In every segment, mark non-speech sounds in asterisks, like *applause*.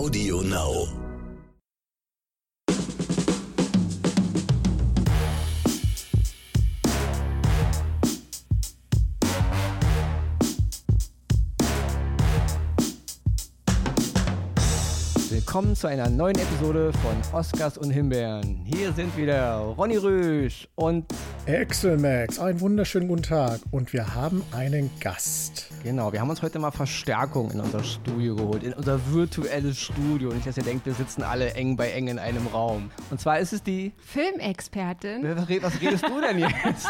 Audio Now. Willkommen zu einer neuen Episode von Oscars und Himbeeren. Hier sind wieder Ronny Rösch und Excel Max, einen wunderschönen guten Tag. Und wir haben einen Gast. genau, wir haben uns heute mal Verstärkung in unser Studio geholt, in unser virtuelles Studio. Nicht, dass ihr denkt, wir sitzen alle eng bei eng in einem Raum. Und zwar ist es die. Filmexpertin. Was red- was redest du denn jetzt?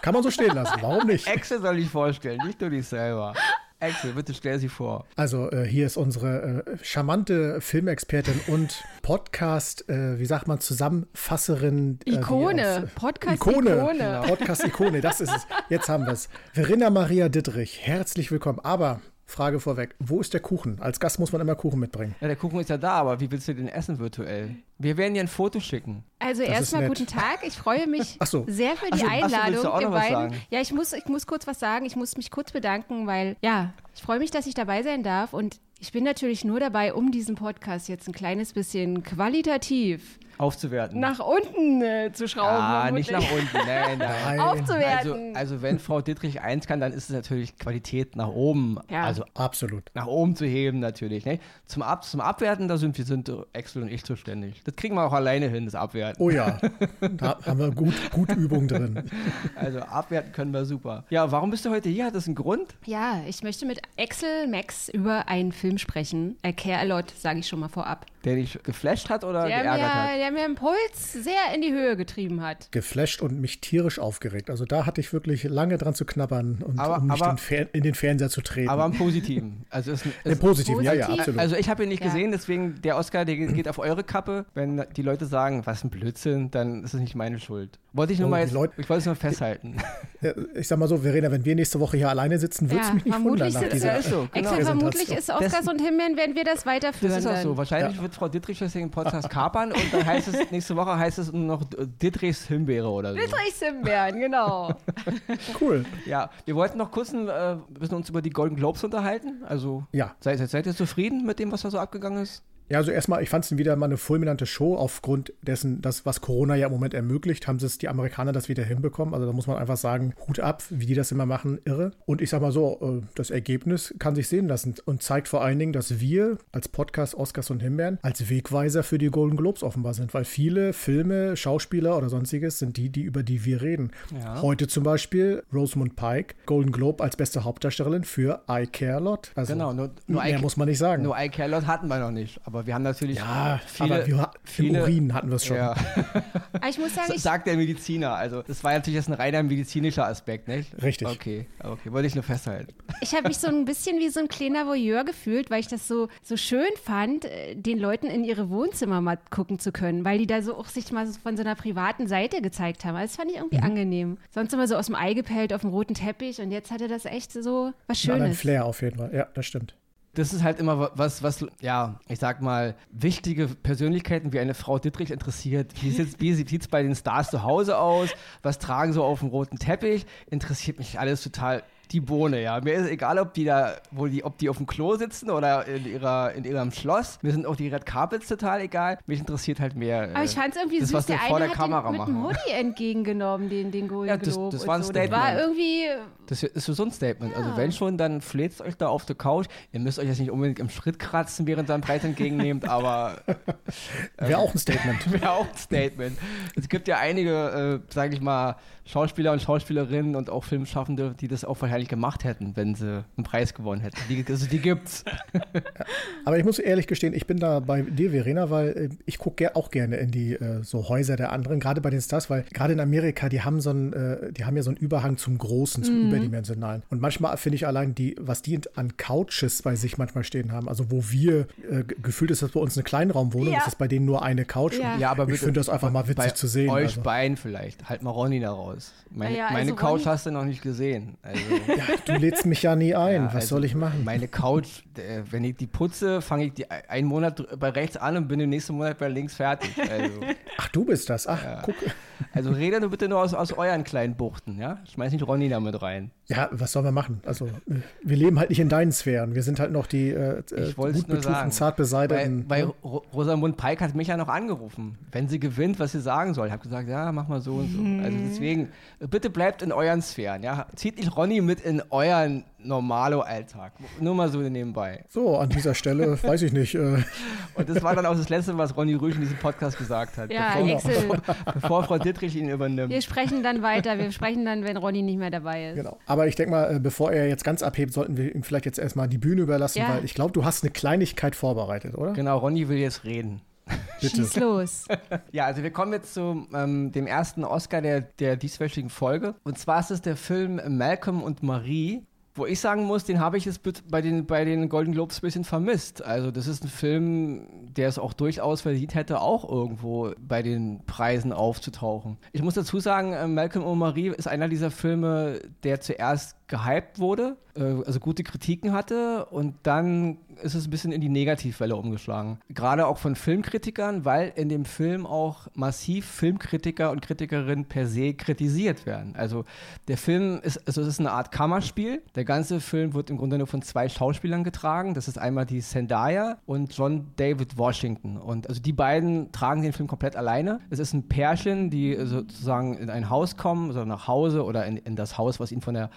Kann man so stehen lassen, warum nicht? Axel soll ich vorstellen, nicht du dich selber. Axel, bitte stell sie vor. Also äh, hier ist unsere äh, charmante Filmexpertin und Podcast, äh, wie sagt man, Zusammenfasserin. Äh, Ikone. aus- Podcast-Ikone. Ikone. Podcast-Ikone, das ist es. Jetzt haben wir es. Verena Maria Dittrich, herzlich willkommen. Aber, Frage vorweg, wo ist der Kuchen? Als Gast muss man immer Kuchen mitbringen. Ja, der Kuchen ist ja da, aber wie willst du den essen virtuell? Wir werden dir ein Foto schicken. Also erstmal guten Tag. Ich freue mich so. sehr für die so, so, Einladung. ihr beiden. Ja, ich muss, ich muss kurz was sagen. Ich muss mich kurz bedanken, weil ja, ich freue mich, dass ich dabei sein darf und ich bin natürlich nur dabei, um diesen Podcast jetzt ein kleines bisschen qualitativ Aufzuwerten. nach unten äh, zu schrauben. ah, nicht vermutlich. nach unten. Nein, nein. *laughs* Nein. Also, Aufzuwerten. also wenn Frau Dittrich eins kann, dann ist es natürlich Qualität nach oben. Ja. Also Absolut. nach oben zu heben natürlich. Ne? Zum, Ab zum Abwerten, da sind wir sind Axel und ich zuständig. Das kriegen wir auch alleine hin, das Abwerten. Oh ja, *laughs* da haben wir gut, gut Übung drin. Also abwerten können wir super. Ja, warum bist du heute hier? Hat das einen Grund? Ja, ich möchte mit Axel Max über einen Film sprechen. Äh, Care a lot, sage ich schon mal vorab. Der dich geflasht hat oder Der geärgert mir, hat? der mir einen Puls sehr in die Höhe getrieben hat. geflasht und mich tierisch aufgeregt. Also da hatte ich wirklich lange dran zu knabbern und Aber- um nicht aber- den in den Fernseher zu treten. Aber im Positiven. Also es, Im es, Positiven, ja, ja, Positiv. absolut. Also ich habe ihn nicht Ja. gesehen, deswegen der Oscar, der geht auf eure Kappe. Wenn die Leute sagen, was ein Blödsinn, dann ist es nicht meine Schuld. Wollte ich nur Oh, mal jetzt, Leute- ich wollte es nur festhalten. Ich sag mal so, Verena, wenn wir nächste Woche hier alleine sitzen, würde es mich nicht wundern vermutlich nach sitzt- dieser Ja, ist so, genau. Axel, vermutlich ist Oscars Das- und Himbeeren, werden wir das weiterführen. Das ist auch so. Wahrscheinlich Ja. wird Frau Dittrich das den Podcast kapern und dann *laughs* heißt es, nächste Woche heißt es nur noch Dittrichs Himbeere oder so. Dietrich Himbeeren, genau. *laughs* Cool. Ja, wir wollten noch kurz ein äh, bisschen uns über die Golden Globes unterhalten. Also, Ja. seid, seid, seid ihr zufrieden mit dem, was da so abgegangen ist? Ja, also erstmal, ich fand es wieder mal eine fulminante Show aufgrund dessen, das, was Corona ja im Moment ermöglicht, haben es die Amerikaner das wieder hinbekommen. Also da muss man einfach sagen, Hut ab, wie die das immer machen, irre. Und ich sag mal so, äh, das Ergebnis kann sich sehen lassen und zeigt vor allen Dingen, dass wir als Podcast Oscars und Himbeeren als Wegweiser für die Golden Globes offenbar sind, weil viele Filme, Schauspieler oder sonstiges sind die, die über die wir reden. Ja. Heute zum Beispiel Rosamund Pike, Golden Globe als beste Hauptdarstellerin für I Care a Lot. Also Genau, nur- nur mehr I- muss man nicht sagen. Nur I Care Lot hatten wir noch nicht, aber wir haben natürlich Ja, viele, aber wir, viele Urin hatten wir es schon. Ja, *laughs* Aber ich muss sagen, ich, sagt der Mediziner. Also, das war natürlich jetzt ein reiner medizinischer Aspekt, nicht? Richtig. Okay, okay, wollte ich nur festhalten. ich habe mich so ein bisschen wie so ein kleiner Voyeur gefühlt, weil ich das so, so schön fand, äh, den Leuten in ihre Wohnzimmer mal gucken zu können, weil die da so auch sich mal so von so einer privaten Seite gezeigt haben. Also Das fand ich irgendwie Mhm. angenehm. Sonst immer so aus dem Ei gepellt auf dem roten Teppich und jetzt hatte das echt so was Einen anderen Schönes. Flair auf jeden Fall. Ja, das stimmt. Das ist halt immer wa- was, was, ja, ich sag mal, wichtige Persönlichkeiten wie eine Frau Dittrich interessiert. Wie sieht wie sieht's bei den Stars zu Hause aus? Was tragen so auf dem roten Teppich? Interessiert mich alles total die Bohne, ja. Mir ist egal, ob die da, wo die, ob die auf dem Klo sitzen oder in ihrer, in ihrem Schloss. Mir sind auch die Red Carpets total egal. Mich interessiert halt mehr. Aber ich fand es irgendwie das, süß, was die der vor eine der hat Kamera den mit dem. Hoodie entgegengenommen, den, den Golden Ja, das- Globe das war ein so. Das war Statement. irgendwie, Das ist so ein Statement. Also wenn schon, dann fleht euch da auf der Couch. Ihr müsst euch jetzt nicht unbedingt im Schritt kratzen, während ihr einen Preis entgegennehmt, aber Wäre auch ein Statement. *laughs* wäre auch ein Statement. Es gibt ja einige, äh, sage ich mal, Schauspieler und Schauspielerinnen und auch Filmschaffende, die das auch wahrscheinlich gemacht hätten, wenn sie einen Preis gewonnen hätten. Die, also die gibt's. *laughs* Aber ich muss ehrlich gestehen, ich bin da bei dir, Verena, weil äh, ich gucke auch gerne in die äh, so Häuser der anderen, gerade bei den Stars, weil gerade in Amerika, die haben so einen, äh, die haben ja so einen Überhang zum Großen, zum Überdimensionalen. Und manchmal finde ich allein die, was die an Couches bei sich manchmal stehen haben, also wo wir, äh, ge- gefühlt ist das bei uns eine Kleinraumwohnung, Ja. ist das bei denen nur eine Couch. Ja. Und Ja, aber ich finde das einfach mal witzig bei zu sehen. Euch also. beiden vielleicht. Halt mal Ronny da raus. Meine, Ja, ja, meine also Couch Ronny- hast du noch nicht gesehen. Also, *laughs* Ja, du lädst mich ja nie ein. Ja, Was also soll ich machen? Meine Couch, äh, wenn ich die putze, fange ich die einen Monat bei rechts an und bin im nächsten Monat bei links fertig. Also, Ach, du bist das. Ach, guck. Also rede nur bitte nur aus, aus euren kleinen Buchten, ja? Schmeiß nicht Ronny damit rein. Ja, was sollen wir machen? Also, wir leben halt nicht in deinen Sphären. Wir sind halt noch die äh, ich gut betuchten, zart beseiteten. Weil, weil Rosamund Pike hat mich ja noch angerufen. Wenn sie gewinnt, was sie sagen soll. Ich habe gesagt, ja, mach mal so und so. Also deswegen, bitte bleibt in euren Sphären, ja? Zieht nicht Ronny mit in euren Normalo-Alltag. Nur mal so nebenbei. So, an dieser Stelle, *laughs* weiß ich nicht. Äh. Und das war dann auch das Letzte, was Ronny Rüsch in diesem Podcast gesagt hat. Ja, bevor, bevor, bevor, Frau Dittrich ihn übernimmt. Wir sprechen dann weiter. Wir sprechen dann, wenn Ronny nicht mehr dabei ist. Genau. Aber ich denke mal, äh, bevor er jetzt ganz abhebt, sollten wir ihm vielleicht jetzt erstmal die Bühne überlassen, ja. weil ich glaube, du hast eine Kleinigkeit vorbereitet, oder? Genau, Ronny will jetzt reden. Bitte. Schieß los. *laughs* ja, also wir kommen jetzt zu ähm, dem ersten Oscar der, der dieswöchigen Folge. Und zwar ist es der Film Malcolm und Marie wo ich sagen muss, den habe ich jetzt bei den, bei den Golden Globes ein bisschen vermisst. Also das ist ein Film, der es auch durchaus verdient hätte, auch irgendwo bei den Preisen aufzutauchen. Ich muss dazu sagen, äh, Malcolm und Marie ist einer dieser Filme, der zuerst gehypt wurde, äh, also gute Kritiken hatte und dann ist es ein bisschen in die Negativwelle umgeschlagen. Gerade auch von Filmkritikern, weil in dem Film auch massiv Filmkritiker und Kritikerinnen per se kritisiert werden. Also der Film ist, also es ist eine Art Kammerspiel. Der ganze Film wird im Grunde nur von zwei Schauspielern getragen. Das ist einmal die Zendaya und John David Washington. Und also die beiden tragen den Film komplett alleine. Es ist ein Pärchen, die sozusagen in ein Haus kommen, also nach Hause oder in, in das Haus, was ihnen von der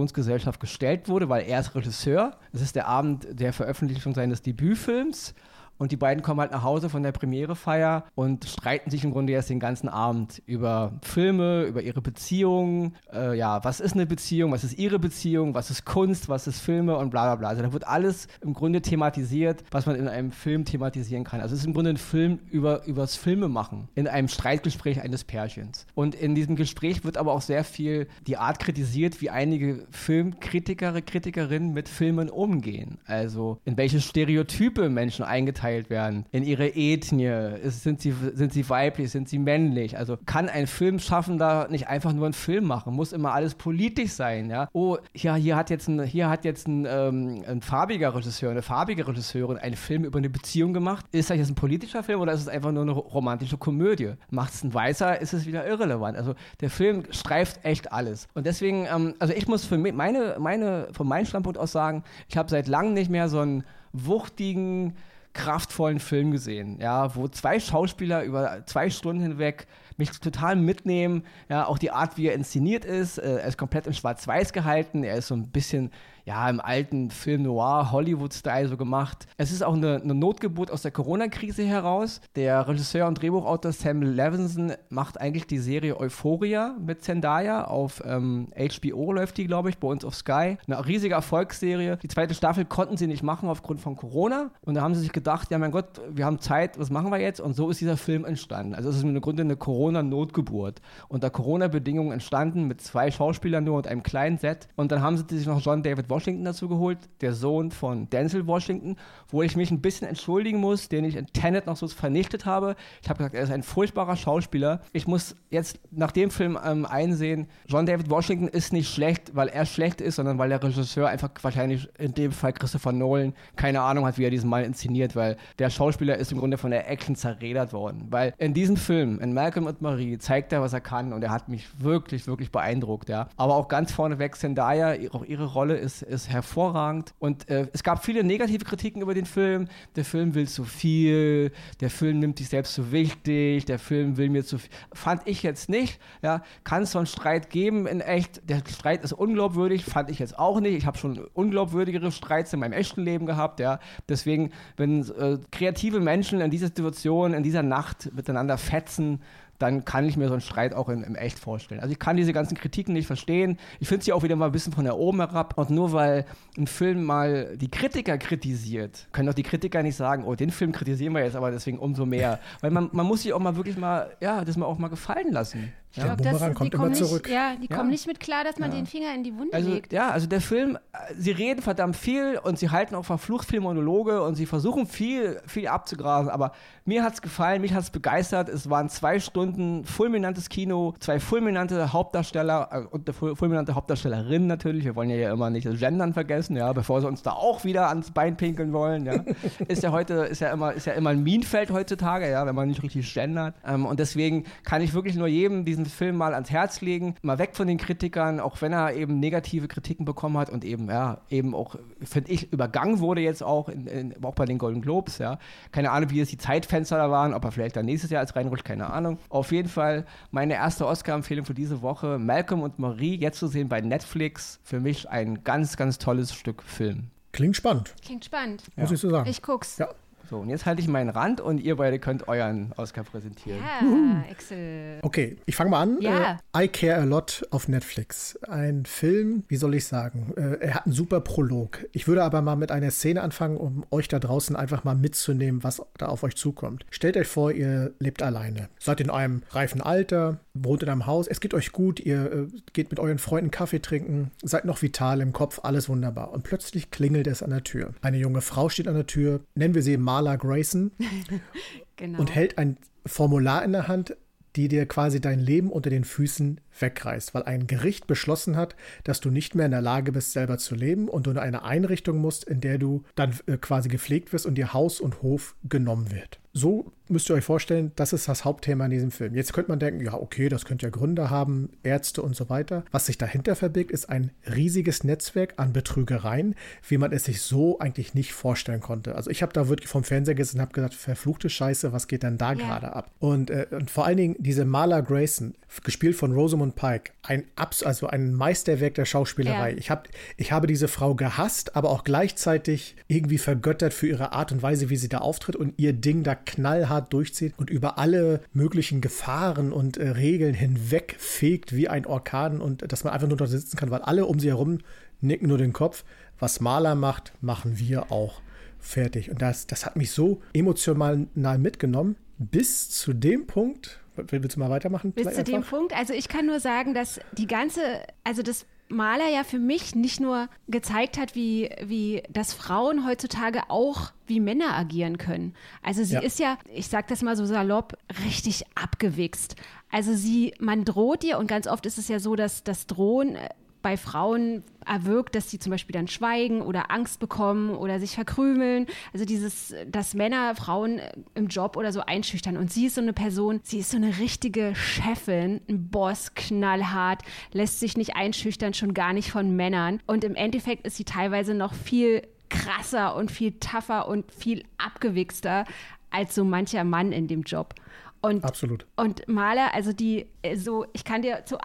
Produktionsgesellschaft gestellt wurde, weil er ist Regisseur. Es ist der Abend der Veröffentlichung seines Debütfilms und die beiden kommen halt nach Hause von der Premierefeier und streiten sich im Grunde erst den ganzen Abend über Filme, über ihre Beziehungen. Äh, ja, was ist eine Beziehung? Was ist ihre Beziehung? Was ist Kunst? Was ist Filme? Und bla bla bla. Also da wird alles im Grunde thematisiert, was man in einem Film thematisieren kann. Also es ist im Grunde ein Film über übers Filme machen in einem Streitgespräch eines Pärchens. Und in diesem Gespräch wird aber auch sehr viel die Art kritisiert, wie einige Filmkritiker, Kritikerinnen mit Filmen umgehen. Also in welche Stereotype Menschen eingeteilt eingeteilt werden, in ihre Ethnie, ist, sind, sie, sind sie weiblich, sind sie männlich. Also kann ein Filmschaffender nicht einfach nur einen Film machen, muss immer alles politisch sein, ja. Oh, ja, hier hat jetzt ein, hier hat jetzt ein, ähm, ein farbiger Regisseur, eine farbige Regisseurin einen Film über eine Beziehung gemacht. Ist das jetzt ein politischer Film oder ist es einfach nur eine romantische Komödie? Macht es ein Weißer, ist es wieder irrelevant. Also der Film streift echt alles. Und deswegen, ähm, also ich muss für meine, meine, von meinem Standpunkt aus sagen, ich habe seit langem nicht mehr so einen wuchtigen, kraftvollen Film gesehen, ja, wo zwei Schauspieler über zwei Stunden hinweg mich total mitnehmen, ja, auch die Art, wie er inszeniert ist, äh, er ist komplett in Schwarz-Weiß gehalten, er ist so ein bisschen ja, im alten Film Noir, Hollywood-Style so gemacht. Es ist auch eine, eine Notgeburt aus der Corona-Krise heraus. Der Regisseur und Drehbuchautor Sam Levinson macht eigentlich die Serie Euphoria mit Zendaya. Auf ähm, HBO läuft die, glaube ich, bei uns auf Sky. Eine riesige Erfolgsserie. Die zweite Staffel konnten sie nicht machen aufgrund von Corona. Und da haben sie sich gedacht, ja mein Gott, wir haben Zeit, was machen wir jetzt? Und so ist dieser Film entstanden. Also es ist im Grunde eine Corona-Notgeburt. Unter Corona-Bedingungen entstanden mit zwei Schauspielern nur und einem kleinen Set. Und dann haben sie sich noch John David Washington dazu geholt, der Sohn von Denzel Washington, wo ich mich ein bisschen entschuldigen muss, den ich in Tenet noch so vernichtet habe. Ich habe gesagt, er ist ein furchtbarer Schauspieler. Ich muss jetzt nach dem Film ähm, einsehen, John David Washington ist nicht schlecht, weil er schlecht ist, sondern weil der Regisseur einfach wahrscheinlich in dem Fall Christopher Nolan keine Ahnung hat, wie er diesen Mal inszeniert, weil der Schauspieler ist im Grunde von der Action zerredert worden. Weil in diesem Film, in Malcolm und Marie, zeigt er, was er kann und er hat mich wirklich, wirklich beeindruckt. Ja. Aber auch ganz vorneweg Zendaya, auch ihre Rolle ist ist hervorragend. Und äh, es gab viele negative Kritiken über den Film. Der Film will zu viel, der Film nimmt sich selbst zu wichtig, der Film will mir zu viel. Fand ich jetzt nicht. Ja. Kann es so einen Streit geben in echt? Der Streit ist unglaubwürdig, fand ich jetzt auch nicht. Ich habe schon unglaubwürdigere Streits in meinem echten Leben gehabt. Ja. Deswegen, wenn äh, kreative Menschen in dieser Situation, in dieser Nacht miteinander fetzen, dann kann ich mir so einen Streit auch in, im Echt vorstellen. Also ich kann diese ganzen Kritiken nicht verstehen. Ich finde sie auch wieder mal ein bisschen von der oben herab. Und nur weil ein Film mal die Kritiker kritisiert, können doch die Kritiker nicht sagen, oh, den Film kritisieren wir jetzt aber deswegen umso mehr. *laughs* weil man, man muss sich auch mal wirklich mal, ja, das mal auch mal gefallen lassen. Ja, der Bumerang das, kommt immer zurück. Nicht, ja, die ja. kommen nicht mit klar, dass man ja. den Finger in die Wunde also, legt. Ja, also der Film, sie reden verdammt viel und sie halten auch verflucht viel Monologe und sie versuchen viel, viel abzugrasen, aber mir hat es gefallen, mich hat es begeistert. Es waren zwei Stunden fulminantes Kino, zwei fulminante Hauptdarsteller äh, und eine fulminante Hauptdarstellerin natürlich. Wir wollen ja immer nicht das Gendern vergessen, ja, bevor sie uns da auch wieder ans Bein pinkeln wollen. Ja. *laughs* ist ja heute, ist ja immer, ist ja immer ein Minenfeld heutzutage, ja, wenn man nicht richtig gendert. Ähm, und deswegen kann ich wirklich nur jedem diesen diesen Film mal ans Herz legen, mal weg von den Kritikern, auch wenn er eben negative Kritiken bekommen hat und eben, ja, eben auch, finde ich, übergangen wurde jetzt auch, in, in, auch bei den Golden Globes, ja. Keine Ahnung, wie es die Zeitfenster da waren, ob er vielleicht dann nächstes Jahr als reinrutscht, keine Ahnung. Auf jeden Fall meine erste Oscar-Empfehlung für diese Woche, Malcolm und Marie, jetzt zu sehen bei Netflix, für mich ein ganz, ganz tolles Stück Film. Klingt spannend. Klingt spannend. Muss ich so sagen. Ich guck's. Ja. So, und jetzt halte ich meinen Rand und ihr beide könnt euren Oscar präsentieren. Ja, Excel. Okay, ich fange mal an. Ja. Äh, I Care a Lot auf Netflix. Ein Film, wie soll ich sagen? Äh, er hat einen super Prolog. Ich würde aber mal mit einer Szene anfangen, um euch da draußen einfach mal mitzunehmen, was da auf euch zukommt. Stellt euch vor, ihr lebt alleine. Seid in einem reifen Alter, wohnt in einem Haus, es geht euch gut, ihr äh, geht mit euren Freunden Kaffee trinken, seid noch vital im Kopf, alles wunderbar. Und plötzlich klingelt es an der Tür. Eine junge Frau steht an der Tür, nennen wir sie Marla Grayson, *laughs* Genau. und hält ein Formular in der Hand, die dir quasi dein Leben unter den Füßen wegreißt, weil ein Gericht beschlossen hat, dass du nicht mehr in der Lage bist, selber zu leben und du in eine Einrichtung musst, in der du dann äh, quasi gepflegt wirst und dir Haus und Hof genommen wird. So müsst ihr euch vorstellen, das ist das Hauptthema in diesem Film. Jetzt könnte man denken, ja, okay, das könnte ja Gründe haben, Ärzte und so weiter. Was sich dahinter verbirgt, ist ein riesiges Netzwerk an Betrügereien, wie man es sich so eigentlich nicht vorstellen konnte. Also ich habe da wirklich vom Fernseher gesessen und habe gesagt, verfluchte Scheiße, was geht denn da Ja. gerade ab? Und, äh, und vor allen Dingen diese Marla Grayson, gespielt von Rosamund Pike, ein Abs also ein Meisterwerk der Schauspielerei. Ja. Ich, hab, ich habe diese Frau gehasst, aber auch gleichzeitig irgendwie vergöttert für ihre Art und Weise, wie sie da auftritt und ihr Ding da knallhart durchzieht und über alle möglichen Gefahren und äh, Regeln hinweg fegt wie ein Orkan und dass man einfach nur da sitzen kann, weil alle um sie herum nicken nur den Kopf. Was Maler macht, machen wir auch. Fertig. Und das, das hat mich so emotional mitgenommen, bis zu dem Punkt. Willst du mal weitermachen? Bis zu dem? Punkt. Also ich kann nur sagen, dass die ganze, also das Maler ja für mich nicht nur gezeigt hat, wie, wie dass Frauen heutzutage auch wie Männer agieren können. Also sie Ja. ist ja, ich sag das mal so salopp, richtig abgewichst. Also sie, man droht ihr und ganz oft ist es ja so, dass das Drohen äh, bei Frauen erwirkt, dass sie zum Beispiel dann schweigen oder Angst bekommen oder sich verkrümeln. Also dieses, dass Männer Frauen im Job oder so einschüchtern. Und sie ist so eine Person, sie ist so eine richtige Chefin, ein Boss, knallhart, lässt sich nicht einschüchtern, schon gar nicht von Männern. Und im Endeffekt ist sie teilweise noch viel krasser und viel tougher und viel abgewichster als so mancher Mann in dem Job. Und Absolut. und Maler, also die, so, ich kann dir zu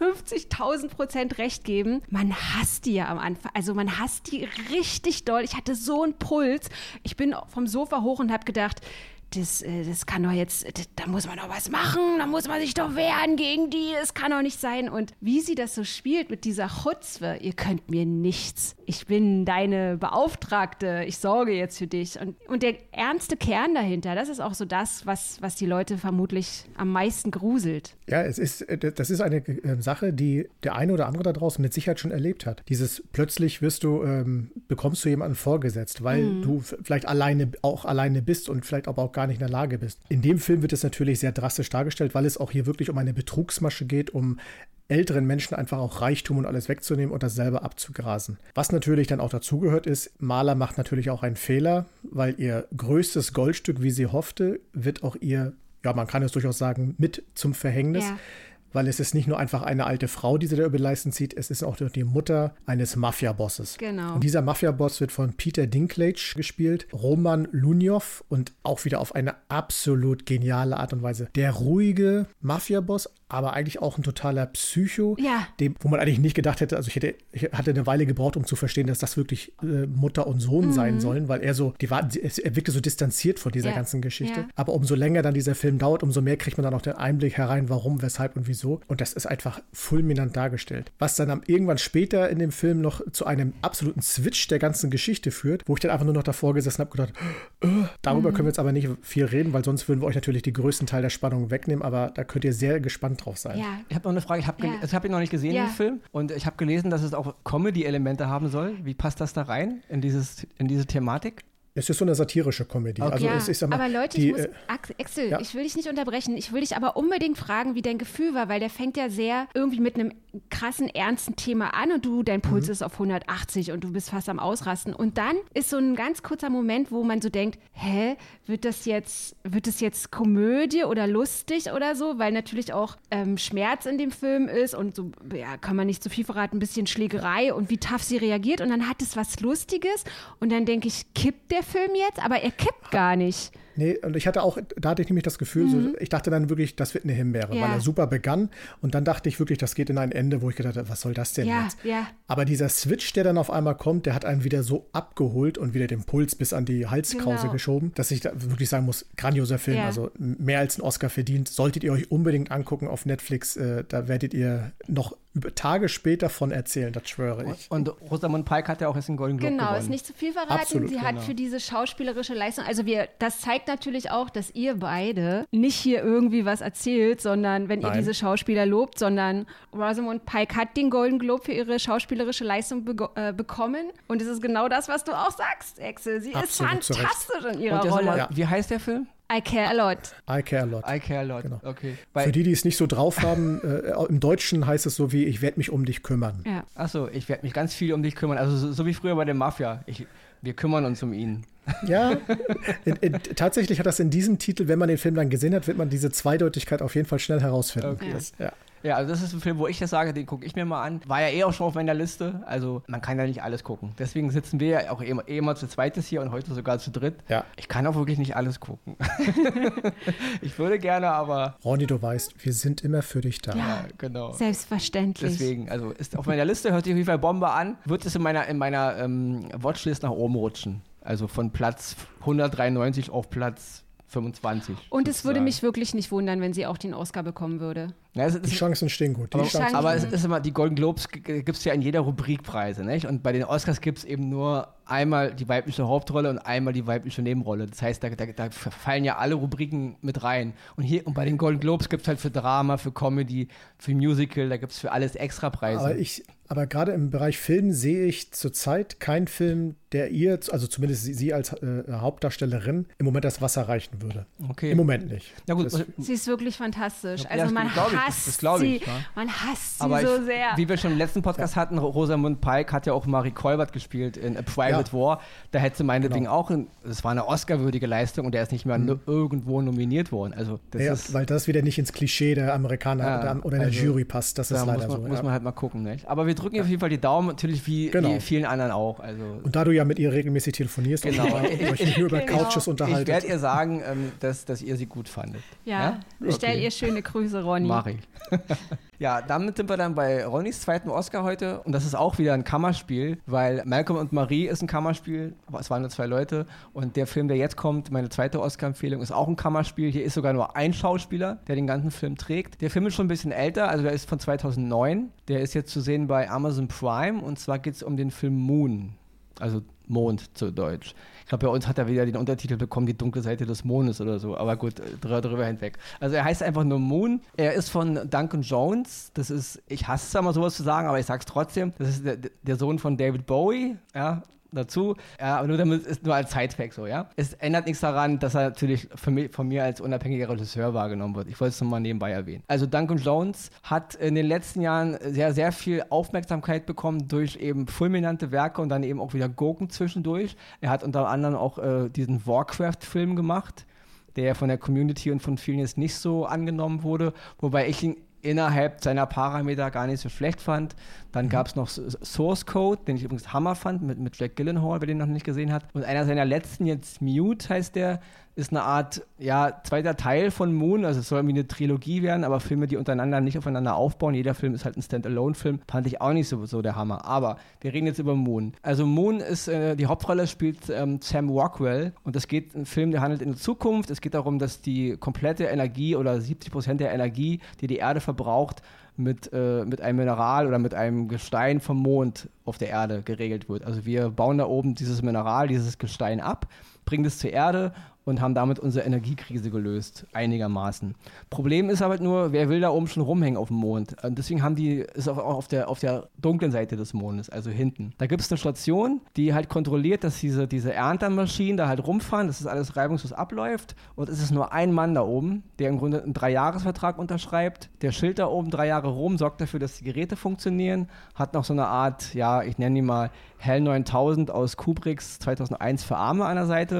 150.000 Prozent recht geben, man hasst die ja am Anfang. Also man hasst die richtig doll. Ich hatte so einen Puls. Ich bin vom Sofa hoch und habe gedacht, das, äh, das kann doch jetzt, das, da muss man doch was machen, da muss man sich doch wehren gegen die, das kann doch nicht sein. Und wie sie das so spielt mit dieser Chutzwe, ihr könnt mir nichts. Ich bin deine Beauftragte, ich sorge jetzt für dich. Und, und der ernste Kern dahinter, das ist auch so das, was, was die Leute vermutlich am meisten gruselt. Ja, es ist, äh, das ist eine äh, Sache, die der eine oder andere da draußen mit Sicherheit schon erlebt hat. Dieses plötzlich wirst du, ähm, bekommst du jemanden vorgesetzt, weil Mhm. du vielleicht alleine, auch alleine bist und vielleicht aber auch gar nicht in der Lage bist. In dem Film wird es natürlich sehr drastisch dargestellt, weil es auch hier wirklich um eine Betrugsmasche geht, um älteren Menschen einfach auch Reichtum und alles wegzunehmen und das selber abzugrasen. Was natürlich dann auch dazugehört ist, Maler macht natürlich auch einen Fehler, weil ihr größtes Goldstück, wie sie hoffte, wird auch ihr, ja, man kann es durchaus sagen, mit zum Verhängnis. Ja. Weil es ist nicht nur einfach eine alte Frau, die sie da über die Leisten zieht, es ist auch die Mutter eines Mafia-Bosses. Genau. Und dieser Mafia-Boss wird von Peter Dinklage gespielt, Roman Lunjov und auch wieder auf eine absolut geniale Art und Weise. Der ruhige Mafia-Boss, aber eigentlich auch ein totaler Psycho, Ja. dem, wo man eigentlich nicht gedacht hätte, also ich hätte, ich hatte eine Weile gebraucht, um zu verstehen, dass das wirklich äh, Mutter und Sohn Mhm. sein sollen, weil er so, die war, er wirkte so distanziert von dieser Ja. ganzen Geschichte. Ja. Aber umso länger dann dieser Film dauert, umso mehr kriegt man dann auch den Einblick herein, warum, weshalb und wieso. Und das ist einfach fulminant dargestellt. Was dann am, irgendwann später in dem Film noch zu einem absoluten Switch der ganzen Geschichte führt, wo ich dann einfach nur noch davor gesessen habe und gedacht, äh, darüber können wir jetzt aber nicht viel reden, weil sonst würden wir euch natürlich die größten Teil der Spannung wegnehmen, aber da könnt ihr sehr gespannt drauf sein. Ja. Ich habe noch eine Frage. Ich habe Ja. ja. hab ihn noch nicht gesehen, Ja. den Film. Und ich habe gelesen, dass es auch Comedy-Elemente haben soll. Wie passt das da rein in, dieses, in diese Thematik? Es ist so eine satirische Komödie. Okay. Also ja, es ist, mal, aber Leute, die, ich muss, äh, Ax- Axel, ja. ich will dich nicht unterbrechen. Ich will dich aber unbedingt fragen, wie dein Gefühl war, weil der fängt ja sehr irgendwie mit einem krassen, ernsten Thema an und du, dein Puls Mhm. ist auf 180 und du bist fast am Ausrasten. Und dann ist so ein ganz kurzer Moment, wo man so denkt, hä, wird das jetzt, wird das jetzt Komödie oder lustig oder so? Weil natürlich auch ähm, Schmerz in dem Film ist und so, ja, kann man nicht zu viel verraten, ein bisschen Schlägerei und wie tough sie reagiert. Und dann hat es was Lustiges und dann denke ich, kippt der Film jetzt? Aber er kippt gar nicht. Nee, und ich hatte auch, da hatte ich nämlich das Gefühl, so, ich dachte dann wirklich, das wird eine Himbeere, Mhm. Ja. weil er super begann. Und dann dachte ich wirklich, das geht in ein Ende, wo ich gedacht habe, was soll das denn Ja, jetzt? ja. Aber dieser Switch, der dann auf einmal kommt, der hat einen wieder so abgeholt und wieder den Puls bis an die Halskrause Genau. geschoben, dass ich da wirklich sagen muss, grandioser Film, Ja. also mehr als ein Oscar verdient. Solltet ihr euch unbedingt angucken auf Netflix, äh, da werdet ihr noch über Tage später von erzählen, das schwöre ich. Und Rosamund Pike hat ja auch jetzt den Golden Globe Genau, gewonnen. ist nicht zu viel verraten. Absolut, Sie hat genau. für diese schauspielerische Leistung, also wir, das zeigt natürlich auch, dass ihr beide nicht hier irgendwie was erzählt, sondern wenn ihr Nein. diese Schauspieler lobt, sondern Rosamund Pike hat den Golden Globe für ihre schauspielerische Leistung bego- äh, bekommen. Und es ist genau das, was du auch sagst, Axel. Sie Absolut, ist fantastisch in ihrer Rolle. Ja. Wie heißt der Film? I care a lot. I care a lot. I Care a Lot. Genau. Okay. Für die, die es nicht so drauf haben, *laughs* äh, im Deutschen heißt es so wie, ich werde mich um dich kümmern. Ja. achso, ich werde mich ganz viel um dich kümmern. Also so, so wie früher bei der Mafia. Ich, wir kümmern uns um ihn. Ja, in, in, tatsächlich hat das in diesem Titel, wenn man den Film dann gesehen hat, wird man diese Zweideutigkeit auf jeden Fall schnell herausfinden. Okay. Das, ja. Ja, also das ist ein Film, wo ich das sage, den gucke ich mir mal an. War ja eh auch schon auf meiner Liste. Also man kann ja nicht alles gucken. Deswegen sitzen wir ja auch eh, eh immer zu zweites hier und heute sogar zu dritt. Ja. Ich kann auch wirklich nicht alles gucken. *laughs* ich würde gerne, aber Ronny, du weißt, wir sind immer für dich da. Ja. ja, genau. Selbstverständlich. Deswegen, also ist auf meiner Liste, hört sich auf jeden Fall Bombe an, wird es in meiner, in meiner ähm, Watchlist nach oben rutschen. Also von Platz 193 auf Platz 25. Und es würde mich wirklich nicht wundern, wenn sie auch den Oscar bekommen würde. Ja, es Die Chancen stehen gut. Die aber, Chancen aber es ist immer, die Golden Globes gibt es ja in jeder Rubrik Preise, nicht? Und bei den Oscars gibt es eben nur einmal die weibliche Hauptrolle und einmal die weibliche Nebenrolle. Das heißt, da, da, da fallen ja alle Rubriken mit rein. Und hier, und bei den Golden Globes gibt es halt für Drama, für Comedy, für Musical, da gibt es für alles extra Preise. Aber ich, aber gerade im Bereich Film sehe ich zurzeit keinen Film, der ihr, also zumindest sie, als äh, Hauptdarstellerin, im Moment das Wasser reichen würde. okay. Im Moment nicht. Na gut, Das, Sie ist wirklich fantastisch. Ja, Also man das- hasst das glaub sie. ich, ja. Man hasst sie Aber so ich, sehr. wie wir schon im letzten Podcast hatten, Rosamund Pike hat ja auch Marie Kolbert gespielt in A Private War. Da hätte sie meinetwegen Genau. auch, das war eine Oscar-würdige Leistung und der ist nicht mehr nu- irgendwo nominiert worden. Also das ja, ist, weil das wieder nicht ins Klischee der Amerikaner Ja, oder, oder der also, Jury passt. Das ist leider muss, man, so. muss ja. man halt mal gucken. Nicht? Aber wir drücken ihr auf jeden Fall die Daumen, natürlich wie, Genau. wie vielen anderen auch. Also Und da du ja mit ihr regelmäßig telefonierst Genau. und euch nicht nur *laughs* über Genau. Couches ich unterhaltet. werde ihr sagen, ähm, dass, dass ihr sie gut fandet. ja, Ja? stell Okay. ihr schöne Grüße, Ronny. Mach ich. *laughs* ja, damit sind wir dann bei Ronnys zweiten Oscar heute. Und das ist auch wieder ein Kammerspiel, weil Malcolm und Marie ist ein Kammerspiel. Aber es waren nur zwei Leute. Und der Film, der jetzt kommt, meine zweite Oscar-Empfehlung, ist auch ein Kammerspiel. Hier ist sogar nur ein Schauspieler, der den ganzen Film trägt. Der Film ist schon ein bisschen älter, also der ist von 2009. Der ist jetzt zu sehen bei Amazon Prime. Und zwar geht es um den Film Moon. Also Mond zu Deutsch. Ich glaube, bei uns hat er wieder den Untertitel bekommen, die dunkle Seite des Mondes oder so. Aber gut, äh, drüber, drüber hinweg. Also er heißt einfach nur Moon. Er ist von Duncan Jones. Das ist, ich hasse es immer sowas zu sagen, aber ich sag's trotzdem. Das ist der, der Sohn von David Bowie. Ja, dazu. Ja, aber nur damit ist nur als Sidefact so, ja. Es ändert nichts daran, dass er natürlich von mir, von mir als unabhängiger Regisseur wahrgenommen wird. Ich wollte es nur mal nebenbei erwähnen. Also Duncan Jones hat in den letzten Jahren sehr, sehr viel Aufmerksamkeit bekommen durch eben fulminante Werke und dann eben auch wieder Gurken zwischendurch. Er hat unter anderem auch äh, diesen Warcraft-Film gemacht, der von der Community und von vielen jetzt nicht so angenommen wurde, wobei ich ihn innerhalb seiner Parameter gar nicht so schlecht fand. Dann gab es noch Source Code, den ich übrigens Hammer fand, mit, mit Jack Gyllenhaal, wer den noch nicht gesehen hat. Und einer seiner letzten, jetzt Mute heißt der, ist eine Art, ja, zweiter Teil von Moon. Also es soll irgendwie eine Trilogie werden, aber Filme, die untereinander nicht aufeinander aufbauen. Jeder Film ist halt ein Standalone-Film. Fand ich auch nicht so, so der Hammer. Aber wir reden jetzt über Moon. Also Moon ist, äh, die Hauptrolle spielt ähm, Sam Rockwell. Und es geht, ein Film, der handelt in der Zukunft. Es geht darum, dass die komplette Energie oder 70 Prozent der Energie, die die Erde verbraucht, mit, äh, mit einem Mineral oder mit einem Gestein vom Mond auf der Erde geregelt wird. Also wir bauen da oben dieses Mineral, dieses Gestein ab, bringen es zur Erde und haben damit unsere Energiekrise gelöst, einigermaßen. Problem ist aber nur, wer will da oben schon rumhängen auf dem Mond? Und deswegen haben die, ist auch auf der, auf der dunklen Seite des Mondes, also hinten. Da gibt es eine Station, die halt kontrolliert, dass diese, diese Erntermaschinen da halt rumfahren, dass das alles reibungslos abläuft. Und es ist nur ein Mann da oben, der im Grunde einen Dreijahresvertrag unterschreibt. Der Schild da oben drei Jahre rum, sorgt dafür, dass die Geräte funktionieren, hat noch so eine Art, ja, ich nenne die mal Hell 9000 aus Kubricks 2001 für Arme an der Seite.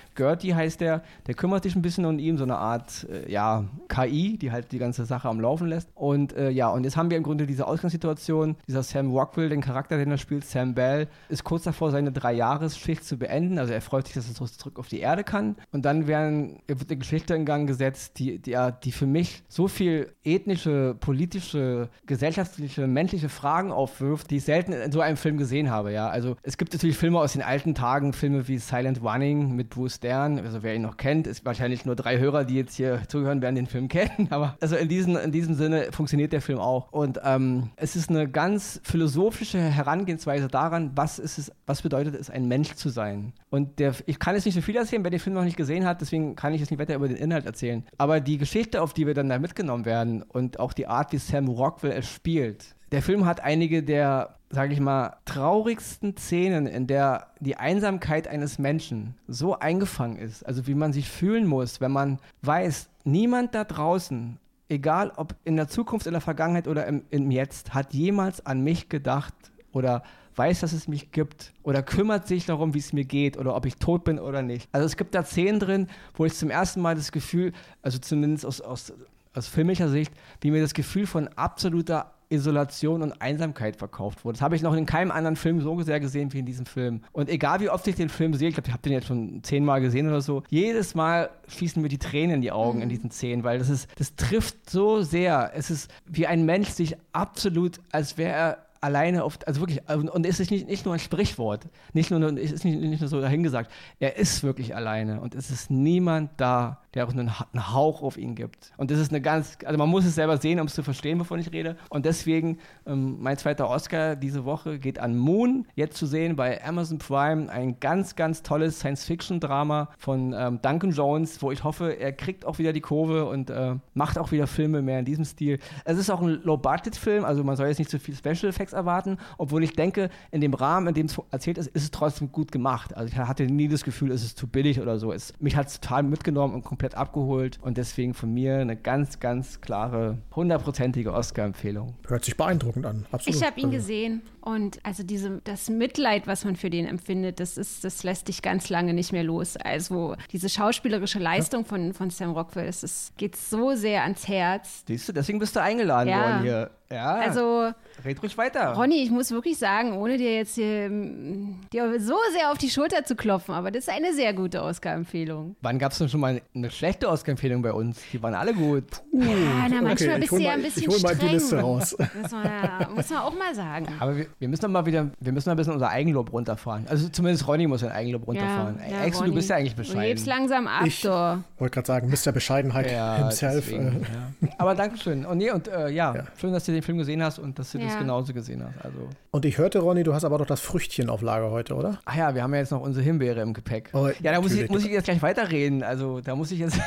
Gertie heißt der, der kümmert sich ein bisschen um ihn, so eine Art, äh, ja, KI, die halt die ganze Sache am Laufen lässt. Und äh, ja, und jetzt haben wir im Grunde diese Ausgangssituation, dieser Sam Rockwell, den Charakter, den er spielt, Sam Bell, ist kurz davor, seine Dreijahresschicht zu beenden. Also er freut sich, dass er zurück auf die Erde kann. Und dann werden, wird eine Geschichte in Gang gesetzt, die, die, die für mich so viel ethnische, politische, gesellschaftliche, menschliche Fragen aufwirft, die ich selten in so einem Film gesehen habe, ja. Also es gibt natürlich Filme aus den alten Tagen, Filme wie Silent Running mit Bruce Stern, also wer ihn noch kennt, ist wahrscheinlich nur drei Hörer, die jetzt hier zuhören, werden den Film *laughs* kennen, aber also in, diesen, in diesem Sinne funktioniert der Film auch. Und ähm, es ist eine ganz philosophische Herangehensweise daran, was ist es, was bedeutet es, ein Mensch zu sein. Und der, ich kann jetzt nicht so viel erzählen, wer den Film noch nicht gesehen hat, deswegen kann ich jetzt nicht weiter über den Inhalt erzählen. Aber die Geschichte, auf die wir dann da mitgenommen werden und auch die Art, wie Sam Rockwell es spielt, der Film hat einige der, sage ich mal, traurigsten Szenen, in der die Einsamkeit eines Menschen so eingefangen ist. Also wie man sich fühlen muss, wenn man weiß, niemand da draußen, egal ob in der Zukunft, in der Vergangenheit oder im, im Jetzt, hat jemals an mich gedacht oder weiß, dass es mich gibt oder kümmert sich darum, wie es mir geht oder ob ich tot bin oder nicht. Also es gibt da Szenen drin, wo ich zum ersten Mal das Gefühl, also zumindest aus, aus, aus filmischer Sicht, wie mir das Gefühl von absoluter Isolation und Einsamkeit verkauft wurde. Das habe ich noch in keinem anderen Film so sehr gesehen wie in diesem Film. Und egal wie oft ich den Film sehe, ich glaube, ich habe den jetzt schon zehnmal gesehen oder so, jedes Mal schießen mir die Tränen in die Augen mhm. in diesen Szenen, weil das ist, das trifft so sehr. Es ist wie ein Mensch sich absolut, als wäre er alleine auf, also wirklich, und es ist nicht, nicht nur ein Sprichwort, nicht nur, es ist nicht, nicht nur so dahingesagt, er ist wirklich alleine und es ist niemand da, der auch einen, einen Hauch auf ihn gibt. Und das ist eine ganz, also man muss es selber sehen, um es zu verstehen, bevor ich rede. Und deswegen, ähm, mein zweiter Oscar diese Woche geht an Moon, jetzt zu sehen bei Amazon Prime, ein ganz, ganz tolles Science-Fiction-Drama von ähm, Duncan Jones, wo ich hoffe, er kriegt auch wieder die Kurve und äh, macht auch wieder Filme mehr in diesem Stil. Es ist auch ein Low-Budget-Film, also man soll jetzt nicht zu viel Special Effects erwarten, obwohl ich denke, in dem Rahmen, in dem es erzählt ist, ist es trotzdem gut gemacht. Also ich hatte nie das Gefühl, es ist zu billig oder so. Es, mich hat es total mitgenommen und komplett komplett abgeholt und deswegen von mir eine ganz, ganz klare, hundertprozentige Oscar-Empfehlung. Hört sich beeindruckend an, absolut. Ich habe ihn also. gesehen und also diese, das Mitleid, was man für den empfindet, das, ist, das lässt dich ganz lange nicht mehr los. Also diese schauspielerische Leistung ja. von, von Sam Rockwell, das ist, geht so sehr ans Herz. Siehst du, deswegen bist du eingeladen ja. worden hier. Ja, also, red ruhig weiter. Ronny, ich muss wirklich sagen, ohne dir jetzt hier, dir so sehr auf die Schulter zu klopfen, aber das ist eine sehr gute Oscar-Empfehlung. Wann gab es denn schon mal eine schlechte Oscar-Empfehlung bei uns? Die waren alle gut. Puh. Ja, na, manchmal okay, bist du ja ein bisschen Ich hol mal die Liste raus. *laughs* Muss man, ja, muss man auch mal sagen. Aber wir, wir müssen mal wieder, wir müssen mal ein bisschen unser Eigenlob runterfahren. Also zumindest Ronny muss sein Eigenlob runterfahren. Ja, ja, Ex, du bist ja eigentlich bescheiden. Du hebst langsam ab, Ich wollte gerade sagen, Mr. Bescheidenheit ja, himself. Deswegen, ja. Aber Dankeschön. Und, nee, und äh, ja, schön, dass du den Film gesehen hast und dass du ja. das genauso gesehen hast. Also. Und ich hörte, Ronny, du hast aber doch das Früchtchen auf Lager heute, oder? Ach ja, wir haben ja jetzt noch unsere Himbeere im Gepäck. Oh, ja, da muss ich, muss ich, jetzt gleich weiterreden. Also da muss ich jetzt.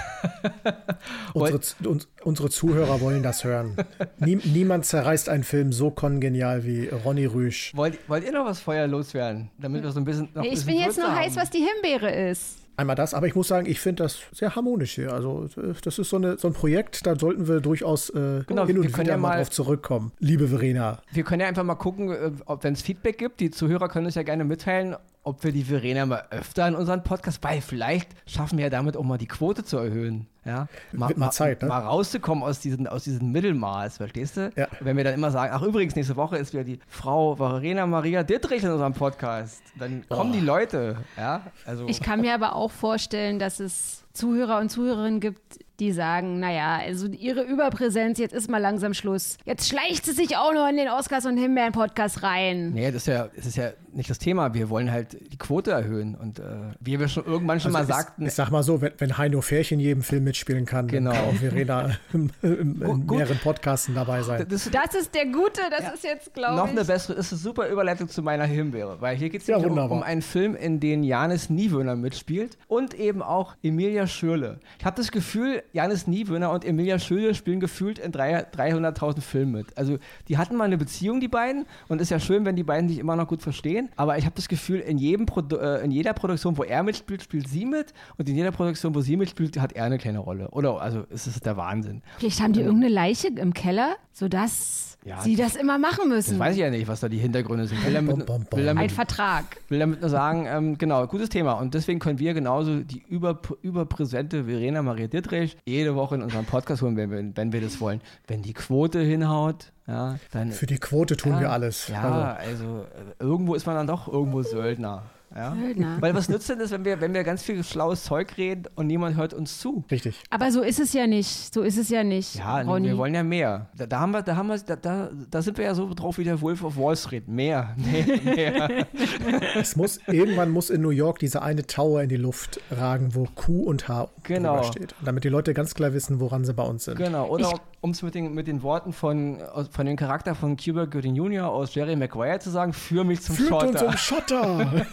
*laughs* unsere, uns, unsere, Zuhörer wollen das hören. Nie, niemand zerreißt einen Film so kongenial wie Ronny Rüsch. Wollt, wollt ihr noch was Feuer loswerden? Damit wir so ein bisschen. ich bisschen bin jetzt nur heiß, was die Himbeere ist. Einmal das, aber ich muss sagen, ich finde das sehr harmonisch hier. Also, das ist so, eine, so ein Projekt, da sollten wir durchaus äh, genau, hin und wieder ja mal drauf zurückkommen. Liebe Verena. Wir können ja einfach mal gucken, äh, ob wenn es Feedback gibt, die Zuhörer können uns ja gerne mitteilen, ob wir die Verena mal öfter in unseren Podcast, weil vielleicht schaffen wir ja damit auch mal die Quote zu erhöhen. Ja, mal, mal, Zeit, ne? mal rauszukommen aus diesem aus diesen Mittelmaß, verstehst du? Ja. Wenn wir dann immer sagen, ach übrigens, nächste Woche ist wieder die Frau Verena Maria Dittrich in unserem Podcast, dann kommen oh. die Leute, ja? Also. Ich kann mir aber auch vorstellen, dass es Zuhörer und Zuhörerinnen gibt, die sagen, naja, also ihre Überpräsenz, jetzt ist mal langsam Schluss. Jetzt schleicht sie sich auch noch in den Oscars und Himbeeren-Podcast rein. Nee, das ist, ja, das ist ja nicht das Thema. Wir wollen halt die Quote erhöhen. Und äh, wie wir schon irgendwann schon also mal ist, sagten. Ich sag mal so, wenn, wenn Heino Färchen in jedem Film mitspielen kann, Genau. kann auch Verena in, in, in Gut. mehreren Podcasten dabei sein. Das, Das ist der Gute, das ist jetzt, glaube noch ich. eine bessere, ist eine super Überleitung zu meiner Himbeere, weil hier geht es Ja, um, um einen Film, in dem Janis Niewöhner mitspielt und eben auch Emilia Schürle. Ich habe das Gefühl, Janis Niewöhner und Emilia Schürle spielen gefühlt in drei- 300.000 Filmen mit. Also die hatten mal eine Beziehung, die beiden, und ist ja schön, wenn die beiden sich immer noch gut verstehen, aber ich habe das Gefühl, in, jedem Produ äh, in jeder Produktion, wo er mitspielt, spielt sie mit und in jeder Produktion, wo sie mitspielt, hat er eine kleine Rolle. Oder, also es ist der Wahnsinn. Vielleicht haben die irgendeine Leiche im Keller, sodass Ja, sie das immer machen Das müssen. weiß ich ja nicht, was da die Hintergründe sind. Will damit, Bom, bom, bom. will damit Ein Vertrag. will damit nur sagen, ähm, genau, gutes Thema. Und deswegen können wir genauso die über, überpräsente Verena Maria Dittrich jede Woche in unserem Podcast holen, wenn wir, wenn wir das wollen. Wenn die Quote hinhaut, ja, dann. Für die Quote tun ja, wir alles. Ja, also, äh, irgendwo ist man dann doch irgendwo Söldner. Ja? Söldner. Weil was nützt denn das, wenn wir, wenn wir ganz viel schlaues Zeug reden und niemand hört uns zu? Richtig. Aber so ist es ja nicht. So ist es ja nicht, Ja, Ronny. wir wollen ja mehr. Da, da haben wir, da haben wir, da, da, da sind wir ja so drauf wie der Wolf of Wall Street. Mehr, mehr, mehr. *laughs* *laughs* Es muss, irgendwann muss in New York dieser eine Tower in die Luft ragen, wo Q und H Genau. drüber steht. Damit die Leute ganz klar wissen, woran sie bei uns sind. Genau, oder um es mit den, mit den Worten von, von dem Charakter von Cuba Gooding Jr. aus Jerry Maguire zu sagen, führ mich zum Führt uns Schotter. um *laughs* Schotter.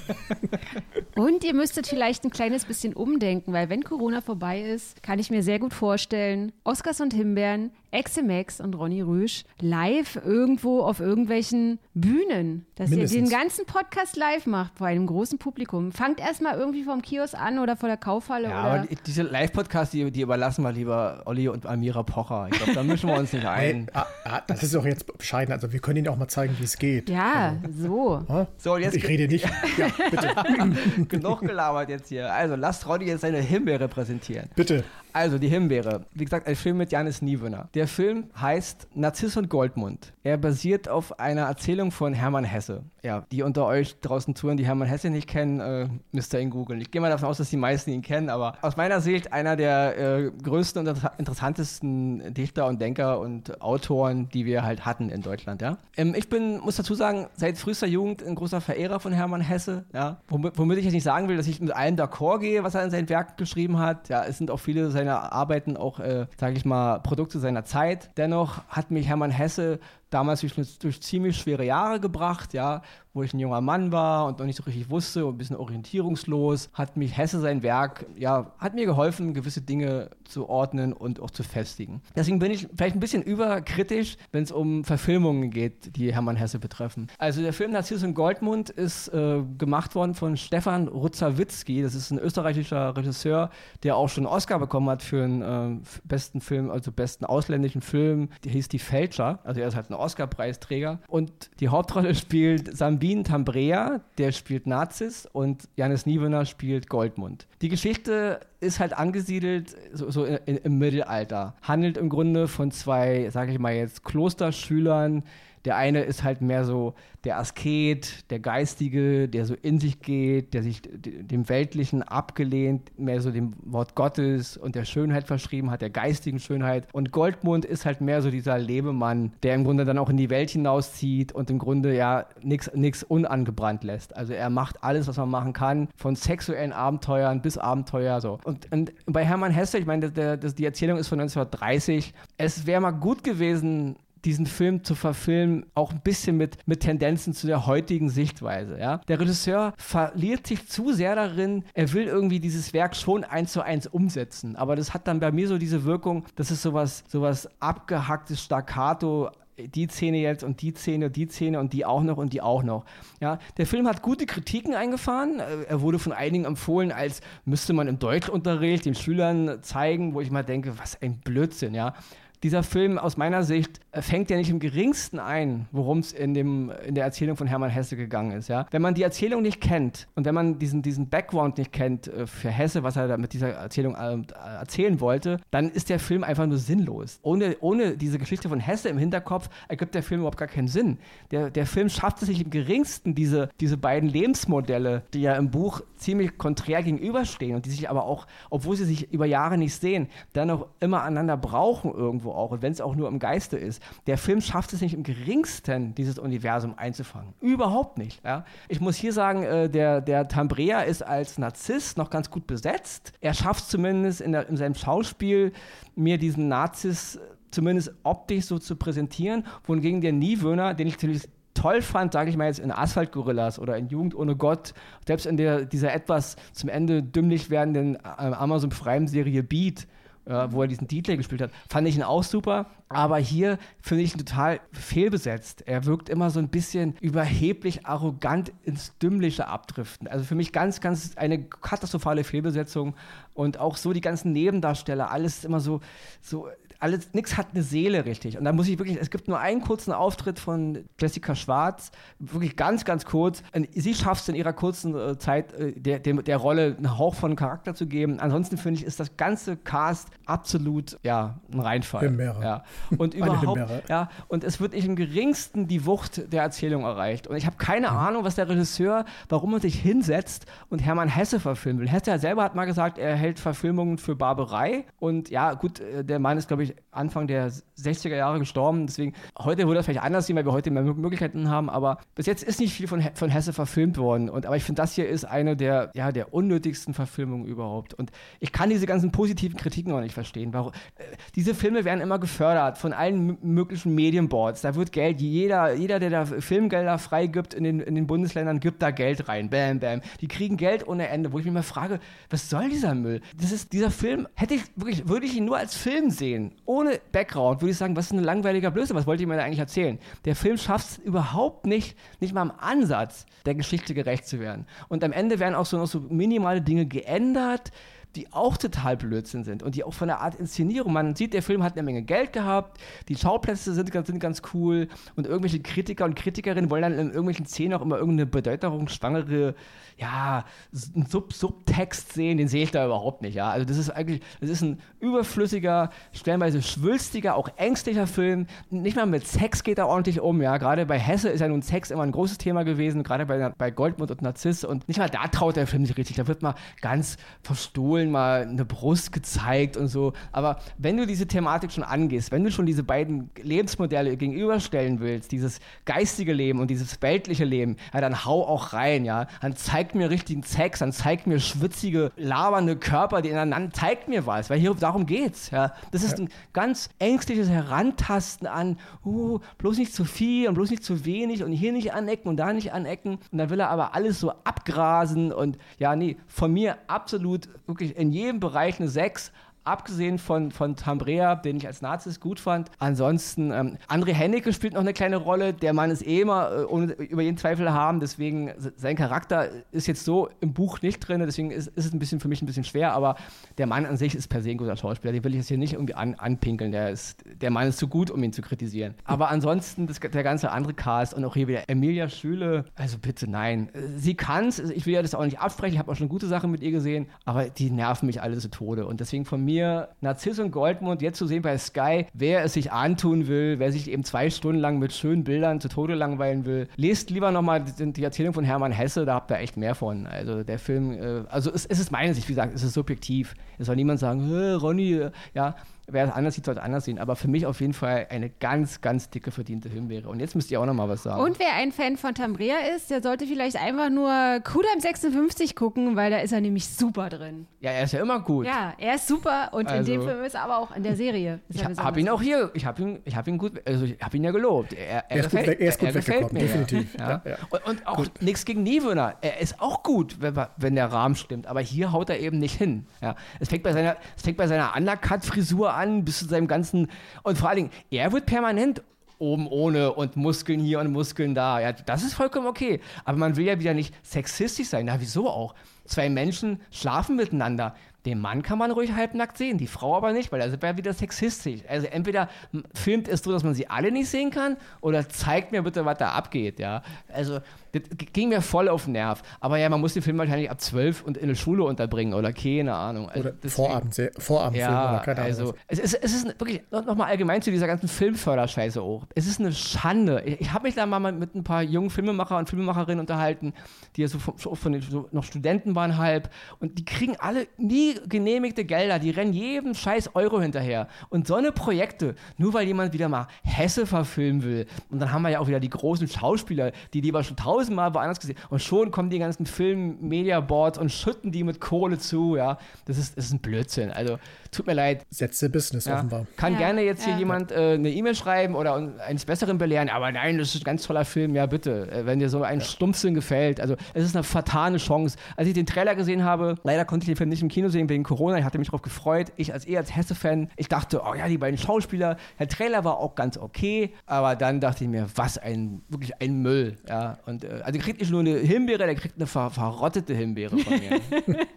Und ihr müsstet vielleicht ein kleines bisschen umdenken, weil wenn Corona vorbei ist, kann ich mir sehr gut vorstellen, Oscars und Himbeeren, XMX und Ronny Rüsch live irgendwo auf irgendwelchen Bühnen, dass Mindestens. ihr den ganzen Podcast live macht vor einem großen Publikum. Fangt erstmal irgendwie vom Kiosk an oder vor der Kaufhalle ja, oder aber die- diese Live-Podcasts, die, die überlassen wir lieber Olli und Amira Pocher. Ich glaube, da mischen wir uns nicht ein. ah, ah, das ist doch jetzt bescheiden. Also wir können Ihnen auch mal zeigen, wie es geht. ja, so. Ja? So, und jetzt ich rede nicht. *laughs* Ja, bitte. *laughs* genug gelabert jetzt hier. Also, lasst Ronny jetzt seine Himbeere präsentieren. Bitte. Also, die Himbeere. Wie gesagt, ein Film mit Janis Niewöhner. Der Film heißt Narziss und Goldmund. Er basiert auf einer Erzählung von Hermann Hesse. Ja, die unter euch draußen zuhören, die Hermann Hesse nicht kennen, äh, müsst ihr ihn googeln. Ich gehe mal davon aus, dass die meisten ihn kennen, aber aus meiner Sicht einer der äh, größten und inter interessantesten Dichter und Denker und Autoren, die wir halt hatten in Deutschland, ja. Ähm, ich bin, muss dazu sagen, seit frühester Jugend ein großer Verehrer von Hermann Hesse, ja. Womit, womit ich jetzt nicht sagen will, dass ich mit allem d'accord gehe, was er in seinen Werken geschrieben hat. Ja, es sind auch viele seiner Arbeiten auch, äh, sage ich mal, Produkte seiner Zeit. Dennoch hat mich Hermann Hesse damals durch, durch ziemlich schwere Jahre gebracht, ja, wo ich ein junger Mann war und noch nicht so richtig wusste und ein bisschen orientierungslos, hat mich Hesse sein Werk, ja, hat mir geholfen, gewisse Dinge zu ordnen und auch zu festigen. Deswegen bin ich vielleicht ein bisschen überkritisch, wenn es um Verfilmungen geht, die Hermann Hesse betreffen. Also der Film Narziss und Goldmund ist äh, gemacht worden von Stefan Rutzawitzki, das ist ein österreichischer Regisseur, der auch schon einen Oscar bekommen hat für einen äh, besten Film, also besten ausländischen Film, der hieß Die Fälscher, also er ist halt ein Oscar-Preisträger. Und die Hauptrolle spielt Sambin Tambrea, der spielt Nazis und Janis Niewöhner spielt Goldmund. Die Geschichte ist halt angesiedelt so, so in, im Mittelalter. Handelt im Grunde von zwei, sage ich mal jetzt, Klosterschülern. Der eine ist halt mehr so der Asket, der Geistige, der so in sich geht, der sich dem Weltlichen abgelehnt, mehr so dem Wort Gottes und der Schönheit verschrieben hat, der geistigen Schönheit. Und Goldmund ist halt mehr so dieser Lebemann, der im Grunde dann auch in die Welt hinauszieht und im Grunde ja nichts unangebrannt lässt. Also er macht alles, was man machen kann, von sexuellen Abenteuern bis Abenteuer so. Und, und bei Hermann Hesse, ich meine, der, der, die Erzählung ist von 1930. Es wäre mal gut gewesen, diesen Film zu verfilmen, auch ein bisschen mit, mit Tendenzen zu der heutigen Sichtweise. Ja? Der Regisseur verliert sich zu sehr darin, er will irgendwie dieses Werk schon eins zu eins umsetzen. Aber das hat dann bei mir so diese Wirkung, dass es sowas, sowas abgehacktes Staccato die Szene jetzt und die Szene, die Szene und die auch noch und die auch noch. Ja, der Film hat gute Kritiken eingefahren. Er wurde von einigen empfohlen, als müsste man im Deutschunterricht den Schülern zeigen, wo ich mal denke, was ein Blödsinn, ja dieser Film aus meiner Sicht äh, fängt ja nicht im geringsten ein, worum es in, in der Erzählung von Hermann Hesse gegangen ist. Ja? Wenn man die Erzählung nicht kennt und wenn man diesen, diesen Background nicht kennt äh, für Hesse, was er da mit dieser Erzählung äh, erzählen wollte, dann ist der Film einfach nur sinnlos. Ohne, ohne diese Geschichte von Hesse im Hinterkopf ergibt der Film überhaupt gar keinen Sinn. Der, der Film schafft es sich im geringsten, diese, diese beiden Lebensmodelle, die ja im Buch ziemlich konträr gegenüberstehen und die sich aber auch, obwohl sie sich über Jahre nicht sehen, dann auch immer aneinander brauchen irgendwo auch. Und wenn es auch nur im Geiste ist. Der Film schafft es nicht im geringsten, dieses Universum einzufangen. Überhaupt nicht. Ja? Ich muss hier sagen, äh, der, der Tambrea ist als Narzisst noch ganz gut besetzt. Er schafft es zumindest in, der, in seinem Schauspiel, mir diesen Nazis zumindest optisch so zu präsentieren, wohingegen der Niewöhner, den ich natürlich toll fand, sage ich mal jetzt in Asphalt Gorillas oder in Jugend ohne Gott, selbst in der, dieser etwas zum Ende dümmlich werdenden äh, Amazon Prime Serie Beat, äh, wo er diesen DJ gespielt hat, fand ich ihn auch super. Aber hier finde ich ihn total fehlbesetzt. Er wirkt immer so ein bisschen überheblich arrogant ins Dümmliche abdriften. Also für mich ganz, ganz eine katastrophale Fehlbesetzung. Und auch so die ganzen Nebendarsteller, alles immer so, so alles, nichts hat eine Seele richtig. Und da muss ich wirklich, es gibt nur einen kurzen Auftritt von Jessica Schwarz, wirklich ganz, ganz kurz. Und sie schafft es in ihrer kurzen äh, Zeit, äh, der, der, der, Rolle einen Hauch von Charakter zu geben. Ansonsten finde ich, ist das ganze Cast absolut, ja, ein Reinfall. Himbeere. Ja. Und *laughs* überhaupt, ja, und es wird nicht im geringsten die Wucht der Erzählung erreicht. Und ich habe keine mhm. Ahnung, was der Regisseur, warum er sich hinsetzt und Hermann Hesse verfilmen will. Hesse selber hat mal gesagt, er hält Verfilmungen für Barbarei. Und ja, gut, äh, der Mann ist, glaube ich, Anfang der 60er Jahre gestorben. Deswegen, heute würde das vielleicht anders sehen, weil wir heute mehr Möglichkeiten haben. Aber bis jetzt ist nicht viel von, von Hesse verfilmt worden. Und, aber ich finde, das hier ist eine der, ja, der unnötigsten Verfilmungen überhaupt. Und ich kann diese ganzen positiven Kritiken auch nicht verstehen. Warum, äh, diese Filme werden immer gefördert von allen möglichen Medienboards. Da wird Geld, jeder, jeder der da Filmgelder freigibt in den, in den Bundesländern, gibt da Geld rein. Bam, bam. Die kriegen Geld ohne Ende, wo ich mich mal frage, was soll dieser Müll? Das ist, dieser Film, hätte ich wirklich, würde ich ihn nur als Film sehen ohne Background würde ich sagen, was ist ein langweiliger Blödsinn, was wollt ihr mir da eigentlich erzählen? Der Film schafft es überhaupt nicht, nicht mal im Ansatz der Geschichte gerecht zu werden. Und am Ende werden auch so noch so minimale Dinge geändert, die auch total Blödsinn sind und die auch von der Art Inszenierung, man sieht, der Film hat eine Menge Geld gehabt, die Schauplätze sind, sind ganz cool und irgendwelche Kritiker und Kritikerinnen wollen dann in irgendwelchen Szenen auch immer irgendeine bedeuterungsschwangere ja, Sub Subtext sehen, den sehe ich da überhaupt nicht. Ja? Also das ist eigentlich, das ist ein überflüssiger, stellenweise schwülstiger, auch ängstlicher Film. Nicht mal mit Sex geht er ordentlich um. Ja? Gerade bei Hesse ist ja nun Sex immer ein großes Thema gewesen, gerade bei, bei Goldmund und Narziss. Und nicht mal da traut der Film sich richtig. Da wird mal ganz verstohlen mal eine Brust gezeigt und so. Aber wenn du diese Thematik schon angehst, wenn du schon diese beiden Lebensmodelle gegenüberstellen willst, dieses geistige Leben und dieses weltliche Leben, ja, dann hau auch rein, ja. Dann zeig zeigt mir richtigen Sex, dann zeigt mir schwitzige, labernde Körper, die ineinander, zeigt mir was, weil hier darum geht's. Ja. Das ist ein ganz ängstliches Herantasten an, uh, bloß nicht zu viel und bloß nicht zu wenig und hier nicht anecken und da nicht anecken. Und dann will er aber alles so abgrasen und ja, nee, von mir absolut wirklich in jedem Bereich eine 6 Abgesehen von, von Tambrea, den ich als Nazis gut fand. Ansonsten, ähm, André Hennecke spielt noch eine kleine Rolle. Der Mann ist eh immer äh, ohne, über jeden Zweifel haben. Deswegen, sein Charakter ist jetzt so im Buch nicht drin. Deswegen ist, ist, es ein bisschen für mich ein bisschen schwer. Aber der Mann an sich ist per se ein guter Schauspieler. Den will ich jetzt hier nicht irgendwie an, anpinkeln. Der, ist, der Mann ist zu gut, um ihn zu kritisieren. Aber ansonsten, das, der ganze andere Cast und auch hier wieder Emilia Schüle. Also bitte nein. Sie kann es. Ich will ja das auch nicht absprechen. Ich habe auch schon gute Sachen mit ihr gesehen. Aber die nerven mich alle zu Tode. Und deswegen von mir mir Narziss und Goldmund jetzt zu sehen bei Sky, wer es sich antun will, wer sich eben zwei Stunden lang mit schönen Bildern zu Tode langweilen will, lest lieber nochmal die Erzählung von Hermann Hesse, da habt ihr echt mehr von. Also der Film, äh, also es, es ist meine Sicht, wie gesagt, es ist subjektiv. Es soll niemand sagen, Ronny, äh, ja, wer es anders sieht, soll es anders sehen. Aber für mich auf jeden Fall eine ganz, ganz dicke verdiente Himbeere. Und jetzt müsst ihr auch noch mal was sagen. Und wer ein Fan von Tambrea ist, der sollte vielleicht einfach nur Kudam 56 gucken, weil da ist er nämlich super drin. Ja, er ist ja immer gut. Ja, er ist super und also, in dem Film ist er aber auch in der Serie. ich habe ihn auch hier, ich habe ihn, ich ihn gut, also ich habe ihn ja gelobt. Er, er, er, ist, gefällt, gut, er ist gut er gefällt mir. Definitiv. Ja. Ja, Und, und, auch nichts gegen Niewöhner. Er ist auch gut, wenn, wenn, der Rahmen stimmt. Aber hier haut er eben nicht hin. Ja. Es fängt bei seiner, es fängt bei seiner Undercut-Frisur an, bis zu seinem ganzen. Und vor allen Dingen, er wird permanent oben ohne und Muskeln hier und Muskeln da. Ja, das ist vollkommen okay. Aber man will ja wieder nicht sexistisch sein. Na, wieso auch? Zwei Menschen schlafen miteinander. Den Mann kann man ruhig halbnackt sehen, die Frau aber nicht, weil da sind wir ja wieder sexistisch. Also entweder filmt es so, dass man sie alle nicht sehen kann, oder zeigt mir bitte, was da abgeht, ja. Also das ging mir voll auf den Nerv. Aber ja, man muss den Film wahrscheinlich ab 12 und in der Schule unterbringen oder keine Ahnung. Also oder Vorabend, Vorabendfilm ja, oder keine Ahnung. Also, es ist, es ist wirklich nochmal allgemein zu dieser ganzen Filmförderscheiße auch. Es ist eine Schande. Ich, ich habe mich da mal mit ein paar jungen Filmemacher und Filmemacherinnen unterhalten, die ja so, von, von den, so noch Studenten waren halb und die kriegen alle nie genehmigte Gelder, die rennen jedem scheiß Euro hinterher. Und so eine Projekte, nur weil jemand wieder mal Hesse verfilmen will, und dann haben wir ja auch wieder die großen Schauspieler, die lieber schon tausendmal woanders gesehen und schon kommen die ganzen Film-Media-Boards und schütten die mit Kohle zu, ja. Das ist, das ist ein Blödsinn. Also, tut mir leid. Sätze Business Ja. offenbar. Kann Ja, gerne jetzt hier ja. jemand äh, eine E-Mail schreiben oder eines Besseren belehren, aber nein, das ist ein ganz toller Film, ja bitte, äh, wenn dir so ein Stumpfsinn gefällt. Also es ist eine fatale Chance. Als ich den Trailer gesehen habe, leider konnte ich den Film nicht im Kino sehen wegen Corona, ich hatte mich darauf gefreut. Ich als eher als Hesse-Fan, ich dachte, oh ja, die beiden Schauspieler, der Trailer war auch ganz okay, aber dann dachte ich mir, was ein, wirklich ein Müll. Ja, und äh, also kriegt nicht nur eine Himbeere, der kriegt eine ver verrottete Himbeere von mir. *laughs*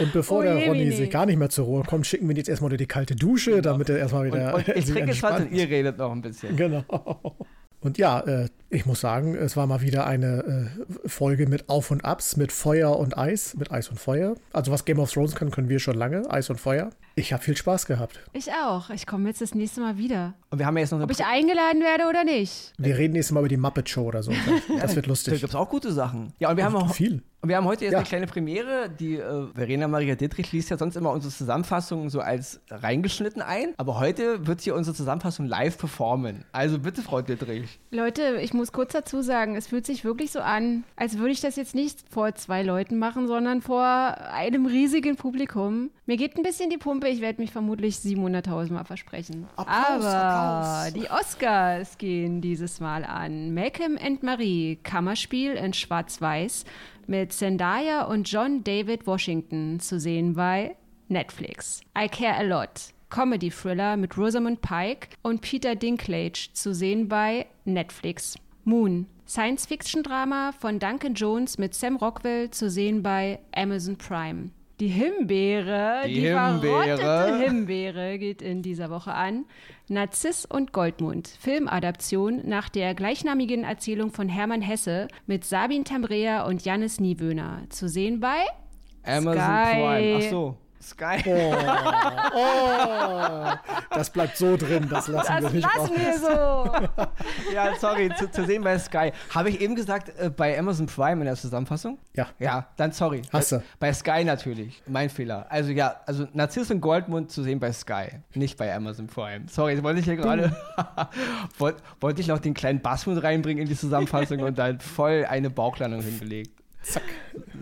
Und bevor Oh der Ronny sich gar nicht mehr zur Ruhe kommt, schicken wir ihn jetzt erstmal unter die kalte Dusche, damit er erstmal und, wieder und ich sich trinke jetzt was und ihr redet noch ein bisschen. Genau. Und ja, äh, ich muss sagen, es war mal wieder eine äh, Folge mit Auf und Abs, mit Feuer und Eis, mit Eis und Feuer. Also was Game of Thrones kann, können wir schon lange, Eis und Feuer. Ich habe viel Spaß gehabt. Ich auch. Ich komme jetzt das nächste Mal wieder. Und wir haben ja jetzt noch eine Ob ich eingeladen werde oder nicht. Wir reden nächstes Mal über die Muppet Show oder so. *laughs* Das wird Da lustig. gibt es auch gute Sachen. Ja, und wir haben auch Viel. Und wir haben heute jetzt Ja. eine kleine Premiere. Die äh, Verena Maria Dittrich liest ja sonst immer unsere Zusammenfassungen so als reingeschnitten ein. Aber heute wird sie unsere Zusammenfassung live performen. Also bitte, Frau Dittrich. Leute, ich muss kurz dazu sagen, es fühlt sich wirklich so an, als würde ich das jetzt nicht vor zwei Leuten machen, sondern vor einem riesigen Publikum. Mir geht ein bisschen die Pumpe, ich werde mich vermutlich 700.000 Mal versprechen. Applaus, Aber Applaus. die Oscars gehen dieses Mal an. Malcolm and Marie, Kammerspiel in Schwarz-Weiß mit Zendaya und John David Washington zu sehen bei Netflix. I Care a Lot. Comedy-Thriller mit Rosamund Pike und Peter Dinklage zu sehen bei Netflix. Moon. Science-Fiction-Drama von Duncan Jones mit Sam Rockwell zu sehen bei Amazon Prime. Die Himbeere, Die die, Himbeere. verrottete Himbeere geht in dieser Woche an. Narziss und Goldmund, Filmadaption nach der gleichnamigen Erzählung von Hermann Hesse mit Sabine Tambrea und Jannis Niewöhner. Zu sehen bei Amazon Sky. Prime. Ach so. Sky. *laughs* Oh, das bleibt so drin, das lassen wir Das nicht raus. lassen wir so. *laughs* Ja, sorry, zu, zu sehen bei Sky. Habe ich eben gesagt, äh, bei Amazon Prime in der Zusammenfassung? Ja. Ja, dann sorry. Hast bei, du. bei Sky natürlich. Mein Fehler. Also ja, also Narziss und Goldmund zu sehen bei Sky, nicht bei Amazon Prime. Sorry, wollte ich hier gerade. *laughs* wollte wollte ich noch den kleinen Bass mit reinbringen in die Zusammenfassung und dann voll eine Bauchlandung hingelegt. Zack.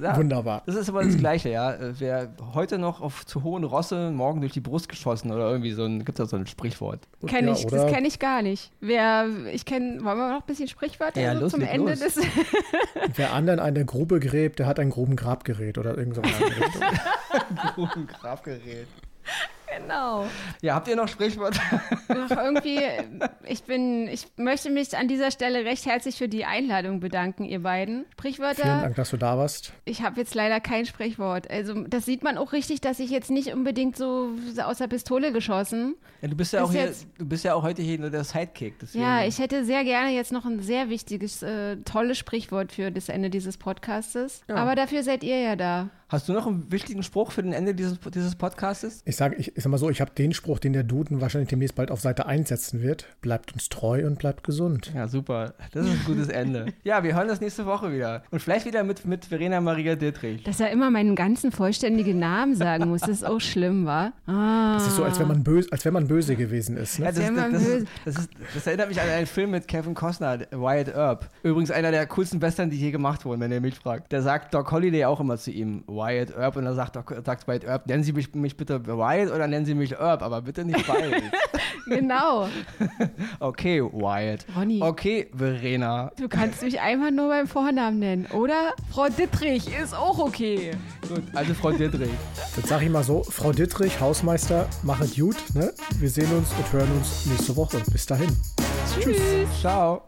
Ja. Wunderbar. Das ist aber das Gleiche, ja. Wer heute noch auf zu hohen Rosse, morgen durch die Brust geschossen oder irgendwie so ein, gibt es da so ein Sprichwort. Kenn Ja, ich, das kenne ich gar nicht. Wer, ich kenne, wollen wir noch ein bisschen Sprichwörter Ja, so los, zum Ende los. des. *laughs* Wer anderen eine Grube gräbt, der hat ein groben Grabgerät oder irgend so was. in *laughs* *laughs* genau. Ja, habt ihr noch Sprichwörter? Ach, irgendwie, ich bin, ich möchte mich an dieser Stelle recht herzlich für die Einladung bedanken, ihr beiden. Vielen Sprichwörter, Dank, dass du da warst. ich habe jetzt leider kein Sprichwort. Also, das sieht man auch richtig, dass ich jetzt nicht unbedingt so aus der Pistole geschossen. Ja, du bist ja Ist auch hier, jetzt- du bist ja auch heute hier nur der Sidekick. Deswegen. Ja, ich hätte sehr gerne jetzt noch ein sehr wichtiges, äh, tolles Sprichwort für das Ende dieses Podcastes. Ja. Aber dafür seid ihr ja da. Hast du noch einen wichtigen Spruch für den Ende dieses, dieses Podcastes? Ich sage ich, ich sag mal so, ich habe den Spruch, den der Duden wahrscheinlich demnächst bald auf Seite 1 setzen wird. Bleibt uns treu und bleibt gesund. Ja, super. Das ist ein gutes Ende. *laughs* Ja, wir hören das nächste Woche wieder. Und vielleicht wieder mit, mit Verena Maria Dittrich. Dass er immer meinen ganzen vollständigen Namen sagen muss, das ist auch schlimm, wa? Ah. Das ist so, als wenn man böse, als wenn man böse gewesen ist. Ja, Ne? das, Sehr das, mal das, ist, böse. das, ist, das erinnert mich an einen Film mit Kevin Costner, Wyatt Earp. Übrigens einer der coolsten Western, die je gemacht wurden, wenn ihr mich fragt. Da sagt Doc Holliday auch immer zu ihm, Wyatt Earp. Und dann sagt, Doc, sagt Wyatt Earp, nennen Sie mich, mich bitte Wyatt oder nennen Sie mich Earp, aber bitte nicht beides. *laughs* Genau. *laughs* okay, Wyatt. Ronny. Okay, Verena. Du kannst mich einfach nur beim Vornamen nennen. Oder Frau Dittrich ist auch okay. Gut, also Frau Dittrich. Jetzt sage ich mal so, Frau Dittrich, Hausmeister, machet gut. Ne? Wir sehen uns und hören uns nächste Woche. Bis dahin. Tschüss. Ciao.